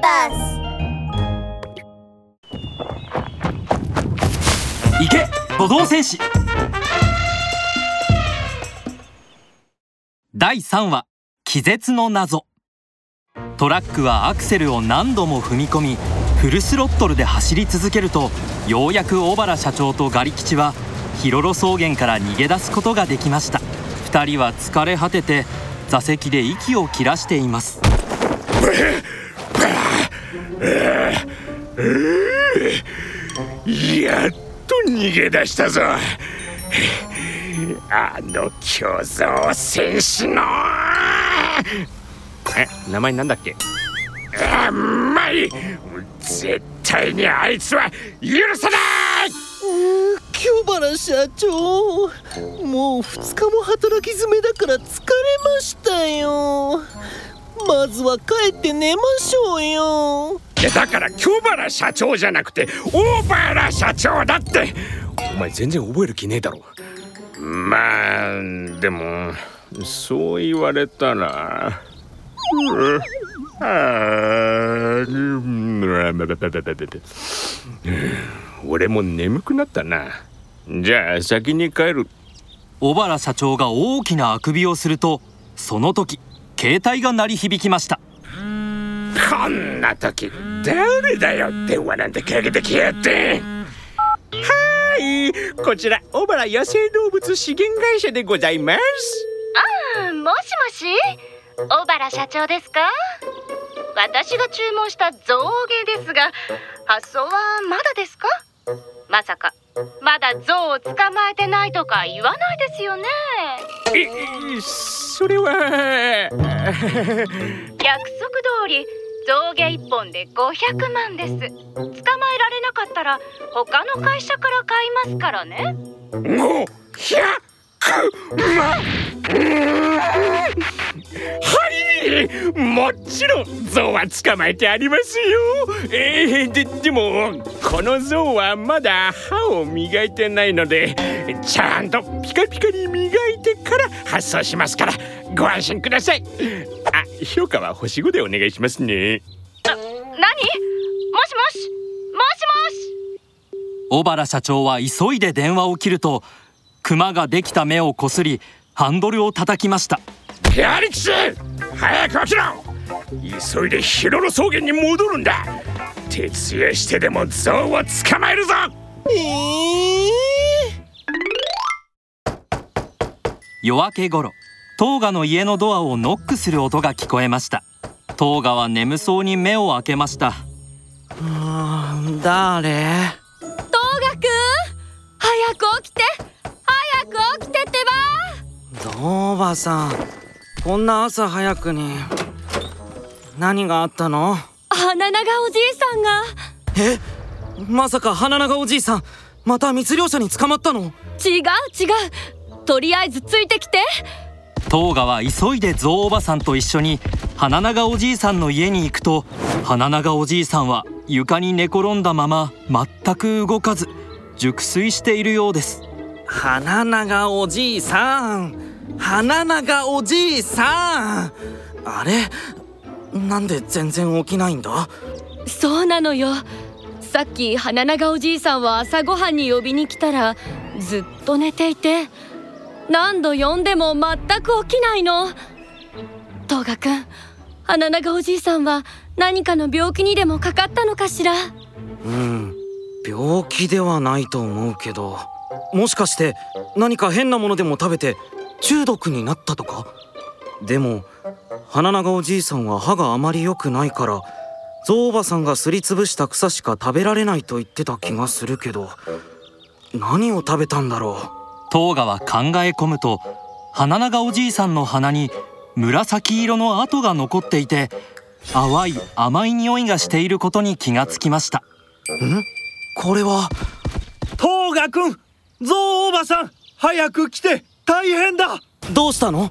バス行け歩道戦士第3話気絶の謎。トラックはアクセルを何度も踏み込みフルスロットルで走り続けるとようやく小原社長とガリ吉はヒロロ草原から逃げ出すことができました。2人は疲れ果てて座席で息を切らしています。やっと逃げ出したぞ。あの巨像戦士の。え名前なんだっけ？あまい絶対にあいつは許さない。清原社長。もう2日も働き詰めだから疲れましたよまずは帰って寝ましょうよ。いやだから京原社長じゃなくて大原社長だって。お前全然覚える気ねえだろ。まあでもそう言われたら。俺も眠くなったな。じゃあ先に帰る。小原社長が大きなあくびをするとその時携帯が鳴り響きました。こんな時誰だよ電話なんてかけてきやって。はいこちら小原野生動物資源会社でございます。ああもしもし？小原社長ですか？私が注文した象牙ですが発送はまだですか？まさかまだ象を捕まえてないとか言わないですよね。えそれは。約束通り象牙1本で500万です。捕まえられなかったら他の会社から買いますからね。500万はいもちろん象は捕まえてありますよ。えー、ででもこの象はまだ歯を磨いてないのでちゃんとピカピカに磨いてから発送しますからご安心ください。あ評価は星5でお願いしますね。な何？もしもし？もしもし？小原社長は急いで電話を切るとクマができた目をこすりハンドルを叩きましたやりきし早く起きろ急いでヒロロ草原に戻るんだ。徹夜してでも象を捕まえるぞ。えー、夜明け頃トーガの家のドアをノックする音が聞こえました。トーガは眠そうに目を開けました。うん誰？トーガくん？早く起きて。早く起きてってば。ゾウバさんこんな朝早くに何があったの？花長おじいさんが。え？まさか花長おじいさんまた密漁者に捕まったの？違う違う。とりあえずついてきて。トーガは急いでゾウおばさんと一緒に花長おじいさんの家に行くと花長おじいさんは床に寝転んだまま全く動かず熟睡しているようです。花長おじいさん花長おじいさん。あれ？なんで全然起きないんだ？そうなのよ。さっき花長おじいさんは朝ごはんに呼びに来たらずっと寝ていて何度呼んでも全く起きないの。東賀くん花長おじいさんは何かの病気にでもかかったのかしら？うん。病気ではないと思うけど。もしかして何か変なものでも食べて中毒になったとか？でも花長おじいさんは歯があまり良くないからゾウおばさんがすりつぶした草しか食べられないと言ってた気がするけど何を食べたんだろトーガは考え込むと花長おじいさんの鼻に紫色の跡が残っていて淡い甘い匂いがしていることに気がつきました。うん？これは？トウガくんゾウおばさん早く来て大変だ！どうしたの？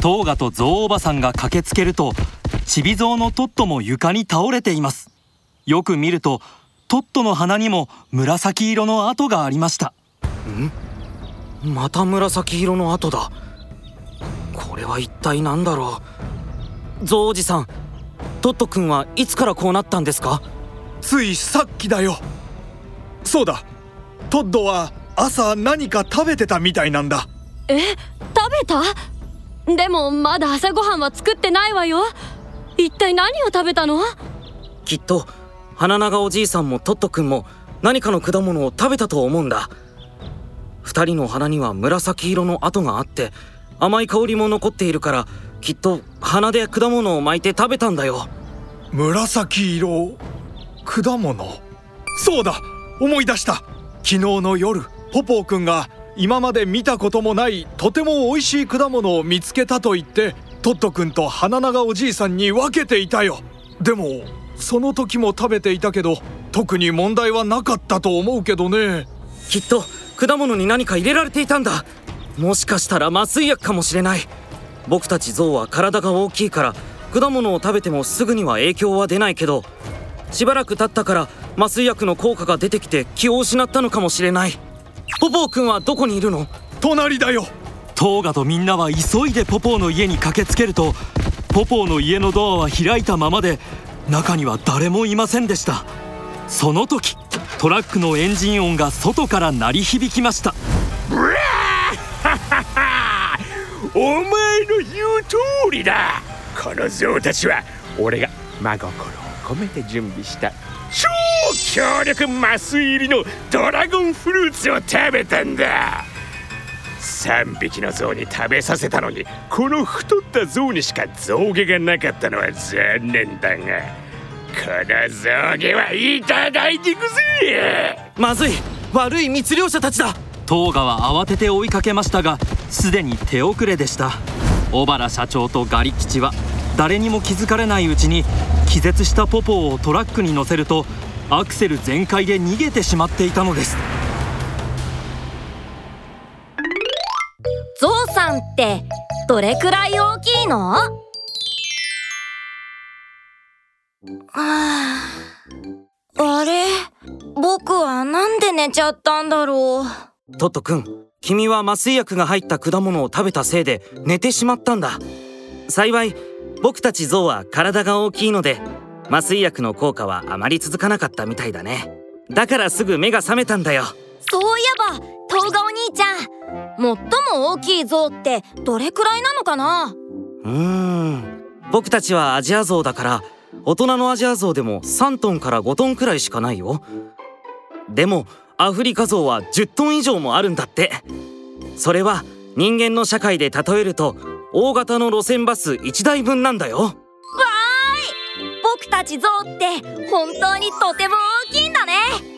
トーガとゾウおばさんが駆けつけるとチビゾウのトットも床に倒れています。よく見るとトットの鼻にも紫色の跡がありました。また紫色の跡だ。これは一体何だろう？ゾウおじさんトット君はいつからこうなったんですか？ついさっきだよ。そうだ。トッドは朝何か食べてたみたいなんだえ食べた？でもまだ朝ごはんは作ってないわよ。一体何を食べたの？きっと花長おじいさんもトット君も何かの果物を食べたと思うんだ。二人の鼻には紫色の跡があって甘い香りも残っているからきっと鼻で果物を巻いて食べたんだよ。紫色？果物？そうだ思い出した。昨日の夜ポポーくんが今まで見たこともないとても美味しい果物を見つけたと言ってトットくんと花長おじいさんに分けていたよ。でもその時も食べていたけど特に問題はなかったと思うけどね。きっと果物に何か入れられていたんだ。もしかしたら麻酔薬かもしれない。僕たちゾウは体が大きいから果物を食べてもすぐには影響は出ないけどしばらく経ったから麻酔薬の効果が出てきて気を失ったのかもしれない。ポポー君はどこにいるの？隣だよ。トーガとみんなは急いでポポーの家に駆けつけるとポポーの家のドアは開いたままで中には誰もいませんでした。その時トラックのエンジン音が外から鳴り響きました。お前の言う通りだ。この象たちは俺が真心を込めて準備した。超強力麻酔入りのドラゴンフルーツを食べたんだ。3匹の象に食べさせたのにこの太った象にしか象牙がなかったのは残念だがこの象牙はいただいていくぜ。まずい悪い密漁者たちだ。トーガは慌てて追いかけましたがすでに手遅れでした。小原社長とガリ吉は誰にも気づかれないうちに気絶したポポーをトラックに乗せるとアクセル全開で逃げてしまっていたのです。ゾウさんってどれくらい大きいの？はああれ？僕はなんで寝ちゃったんだろう？トット君君は麻酔薬が入った果物を食べたせいで寝てしまったんだ。幸い僕たちゾウは体が大きいので麻酔薬の効果はあまり続かなかったみたいだね。だからすぐ目が覚めたんだよ。そういえばトウガお兄ちゃん最も大きいゾウってどれくらいなのかな？うーん。僕たちはアジアゾウだから大人のアジアゾウでも3トンから5トンくらいしかないよ。でもアフリカゾウは10トン以上もあるんだって。それは人間の社会で例えると大型の路線バス1台分なんだよ僕たちゾウって本当にとても大きいんだね。